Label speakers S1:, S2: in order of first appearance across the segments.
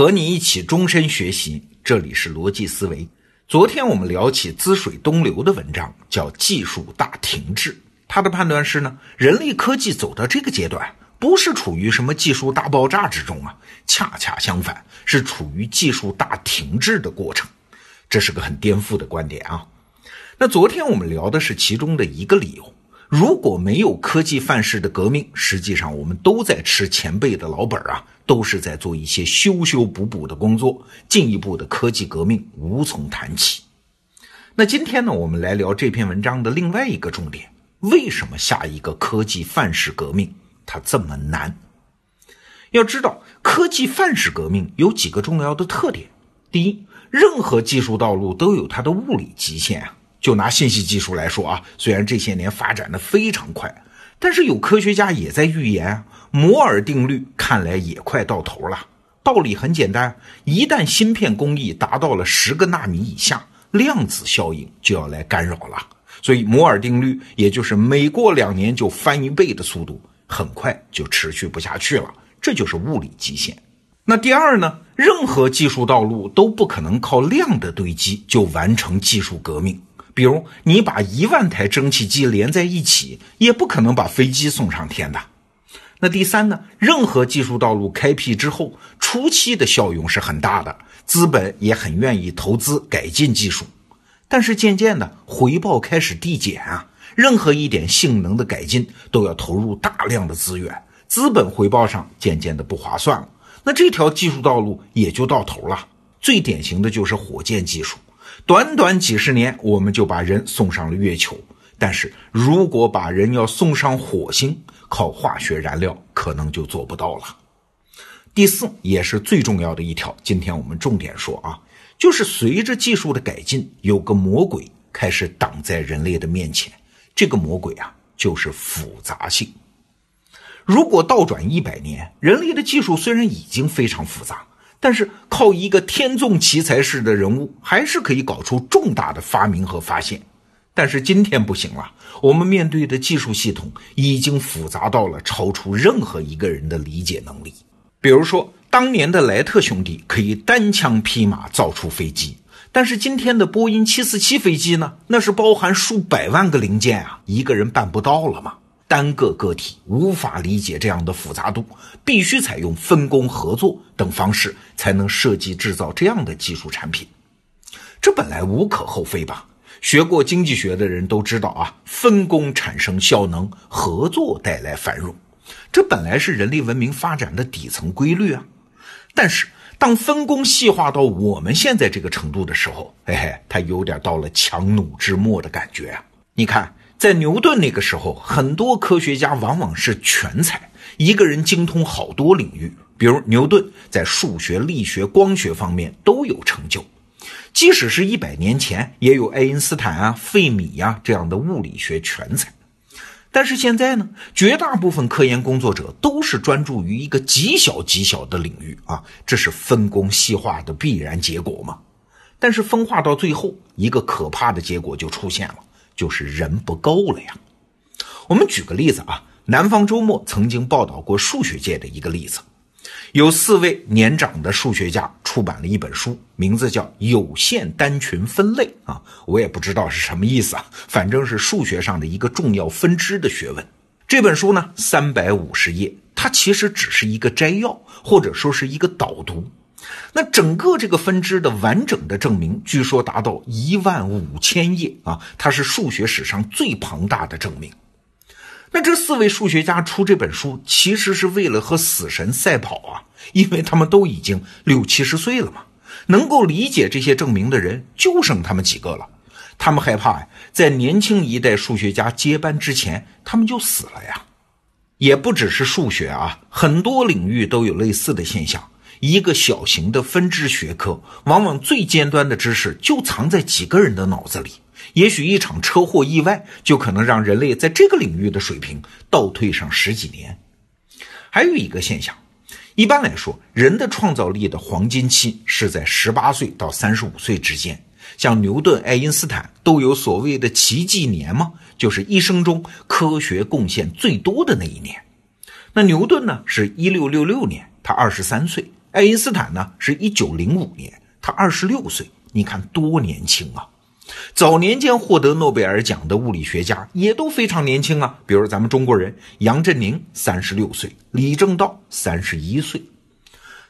S1: 和你一起终身学习，这里是逻辑思维。昨天我们聊起滋水东流的文章，叫《技术大停滞》。他的判断是呢，人类科技走到这个阶段，不是处于什么技术大爆炸之中啊，恰恰相反，是处于技术大停滞的过程。这是个很颠覆的观点啊。那昨天我们聊的是其中的一个理由。如果没有科技范式的革命，实际上我们都在吃前辈的老本啊，都是在做一些修修补补的工作，进一步的科技革命无从谈起。那今天呢，我们来聊这篇文章的另外一个重点：为什么下一个科技范式革命它这么难？要知道，科技范式革命有几个重要的特点。第一，任何技术道路都有它的物理极限啊。就拿信息技术来说啊，虽然这些年发展的非常快，但是有科学家也在预言，摩尔定律看来也快到头了。道理很简单，一旦芯片工艺达到了十个纳米以下，量子效应就要来干扰了。所以摩尔定律，也就是每过两年就翻一倍的速度，很快就持续不下去了。这就是物理极限。那第二呢？任何技术道路都不可能靠量的堆积就完成技术革命。比如，你把一万台蒸汽机连在一起，也不可能把飞机送上天的。那第三呢？任何技术道路开辟之后，初期的效用是很大的，资本也很愿意投资改进技术。但是渐渐的，回报开始递减啊！任何一点性能的改进都要投入大量的资源，资本回报上渐渐的不划算了。那这条技术道路也就到头了。最典型的就是火箭技术。短短几十年，我们就把人送上了月球。但是如果把人要送上火星，靠化学燃料可能就做不到了。第四，也是最重要的一条，今天我们重点说啊，就是随着技术的改进，有个魔鬼开始挡在人类的面前。这个魔鬼啊，就是复杂性。如果倒转一百年，人类的技术虽然已经非常复杂。但是靠一个天纵奇才式的人物，还是可以搞出重大的发明和发现。但是今天不行了，我们面对的技术系统已经复杂到了超出任何一个人的理解能力。比如说，当年的莱特兄弟可以单枪匹马造出飞机，但是今天的波音七四七飞机呢？那是包含数百万个零件啊，一个人办不到了吗？单个个体无法理解这样的复杂度，必须采用分工合作等方式，才能设计制造这样的技术产品。这本来无可厚非吧？学过经济学的人都知道啊，分工产生效能，合作带来繁荣，这本来是人类文明发展的底层规律啊。但是当分工细化到我们现在这个程度的时候，嘿嘿，它有点到了强弩之末的感觉啊。你看。在牛顿那个时候，很多科学家往往是全才，一个人精通好多领域。比如牛顿在数学、力学、光学方面都有成就。即使是一百年前，也有爱因斯坦啊、费米呀这样的物理学全才。但是现在呢，绝大部分科研工作者都是专注于一个极小极小的领域啊，这是分工细化的必然结果嘛。但是分化到最后，一个可怕的结果就出现了。就是人不够了呀。我们举个例子啊，南方周末曾经报道过数学界的一个例子，有四位年长的数学家出版了一本书，名字叫《有限单群分类》啊，我也不知道是什么意思啊，反正是数学上的一个重要分支的学问。这本书呢，三百五十页，它其实只是一个摘要，或者说是一个导读。那整个这个分支的完整的证明，据说达到一万五千页啊！它是数学史上最庞大的证明。那这四位数学家出这本书，其实是为了和死神赛跑啊！因为他们都已经六七十岁了嘛，能够理解这些证明的人就剩他们几个了。他们害怕呀，在年轻一代数学家接班之前，他们就死了呀。也不只是数学啊，很多领域都有类似的现象。一个小型的分支学科，往往最尖端的知识就藏在几个人的脑子里。也许一场车祸意外，就可能让人类在这个领域的水平倒退上十几年。还有一个现象，一般来说，人的创造力的黄金期是在十八岁到三十五岁之间。像牛顿、爱因斯坦都有所谓的奇迹年吗？就是一生中科学贡献最多的那一年。那牛顿呢，是一六六六年，他二十三岁。爱因斯坦呢是一九零五年，他二十六岁，你看多年轻啊！早年间获得诺贝尔奖的物理学家也都非常年轻啊，比如咱们中国人杨振宁三十六岁，李政道三十一岁。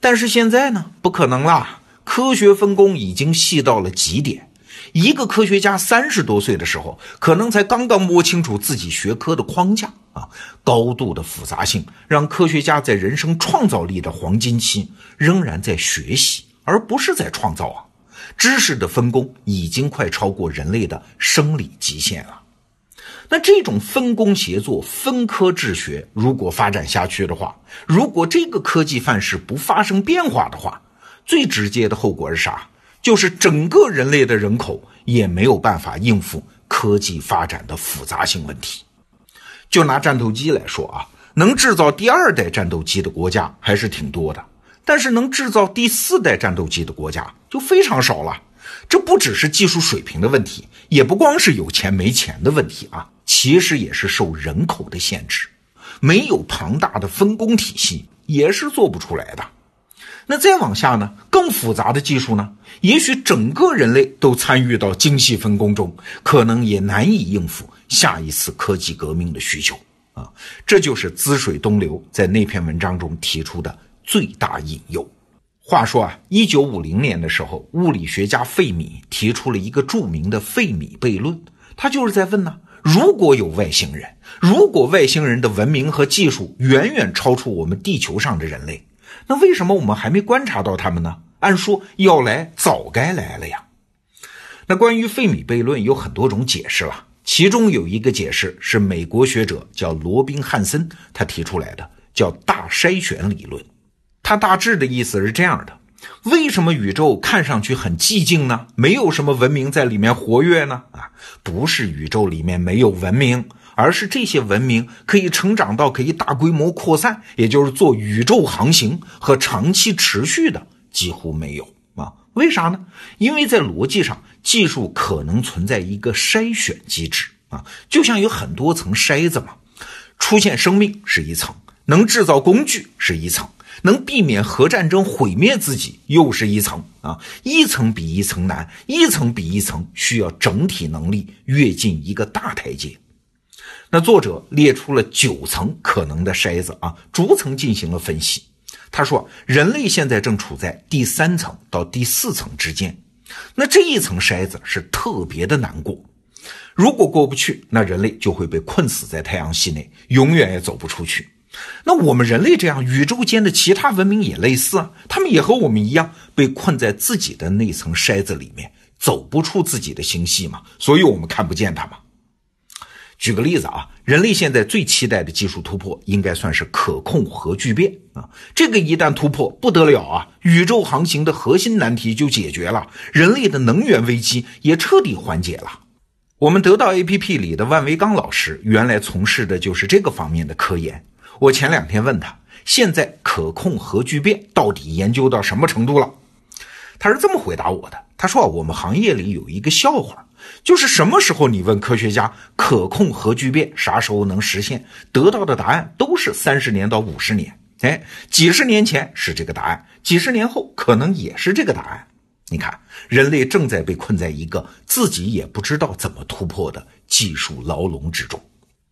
S1: 但是现在呢，不可能啦，科学分工已经细到了极点。一个科学家三十多岁的时候，可能才刚刚摸清楚自己学科的框架啊，高度的复杂性让科学家在人生创造力的黄金期仍然在学习，而不是在创造啊。知识的分工已经快超过人类的生理极限了。那这种分工协作、分科治学如果发展下去的话，如果这个科技范式不发生变化的话，最直接的后果是啥？就是整个人类的人口也没有办法应付科技发展的复杂性问题。就拿战斗机来说啊，能制造第二代战斗机的国家还是挺多的，但是能制造第四代战斗机的国家就非常少了。这不只是技术水平的问题，也不光是有钱没钱的问题啊，其实也是受人口的限制，没有庞大的分工体系也是做不出来的。那再往下呢？更复杂的技术呢？也许整个人类都参与到精细分工中，可能也难以应付下一次科技革命的需求啊！这就是滋水东流在那篇文章中提出的最大隐忧。话说啊，一九五零年的时候，物理学家费米提出了一个著名的费米悖论，他就是在问呢：如果有外星人，如果外星人的文明和技术远远超出我们地球上的人类。那为什么我们还没观察到他们呢？按说要来早该来了呀。那关于费米悖论有很多种解释了，其中有一个解释是美国学者叫罗宾汉森他提出来的，叫大筛选理论。他大致的意思是这样的：为什么宇宙看上去很寂静呢？没有什么文明在里面活跃呢？啊，不是宇宙里面没有文明。而是这些文明可以成长到可以大规模扩散，也就是做宇宙航行和长期持续的几乎没有啊？为啥呢？因为在逻辑上，技术可能存在一个筛选机制啊，就像有很多层筛子嘛。出现生命是一层，能制造工具是一层，能避免核战争毁灭自己又是一层啊。一层比一层难，一层比一层需要整体能力跃进一个大台阶。那作者列出了九层可能的筛子啊，逐层进行了分析。他说，人类现在正处在第三层到第四层之间。那这一层筛子是特别的难过，如果过不去，那人类就会被困死在太阳系内，永远也走不出去。那我们人类这样，宇宙间的其他文明也类似啊，他们也和我们一样被困在自己的那层筛子里面，走不出自己的星系嘛，所以我们看不见它嘛。举个例子啊，人类现在最期待的技术突破，应该算是可控核聚变啊。这个一旦突破，不得了啊！宇宙航行的核心难题就解决了，人类的能源危机也彻底缓解了。我们得到 APP 里的万维刚老师，原来从事的就是这个方面的科研。我前两天问他，现在可控核聚变到底研究到什么程度了？他是这么回答我的：他说啊，我们行业里有一个笑话。就是什么时候你问科学家可控核聚变啥时候能实现，得到的答案都是三十年到五十年。哎，几十年前是这个答案，几十年后可能也是这个答案。你看，人类正在被困在一个自己也不知道怎么突破的技术牢笼之中。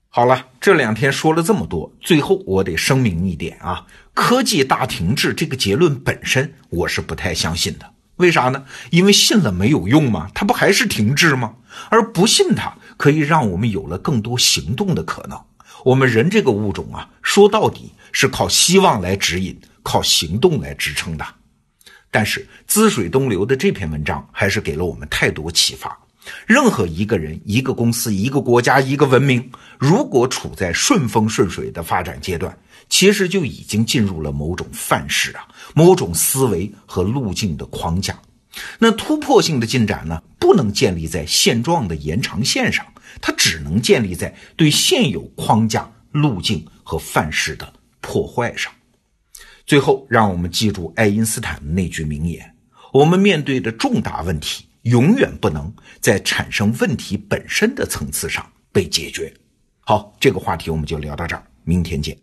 S1: 好了，这两天说了这么多，最后我得声明一点啊，科技大停滞这个结论本身我是不太相信的。为啥呢？因为信了没有用嘛？它不还是停滞吗？而不信它，可以让我们有了更多行动的可能。我们人这个物种啊，说到底是靠希望来指引，靠行动来支撑的。但是滋水东流的这篇文章还是给了我们太多启发。任何一个人、一个公司、一个国家、一个文明，如果处在顺风顺水的发展阶段，其实就已经进入了某种范式啊。某种思维和路径的框架，那突破性的进展呢，不能建立在现状的延长线上，它只能建立在对现有框架、路径和范式的破坏上。最后，让我们记住爱因斯坦的那句名言：我们面对的重大问题，永远不能在产生问题本身的层次上被解决。好，这个话题我们就聊到这儿，明天见。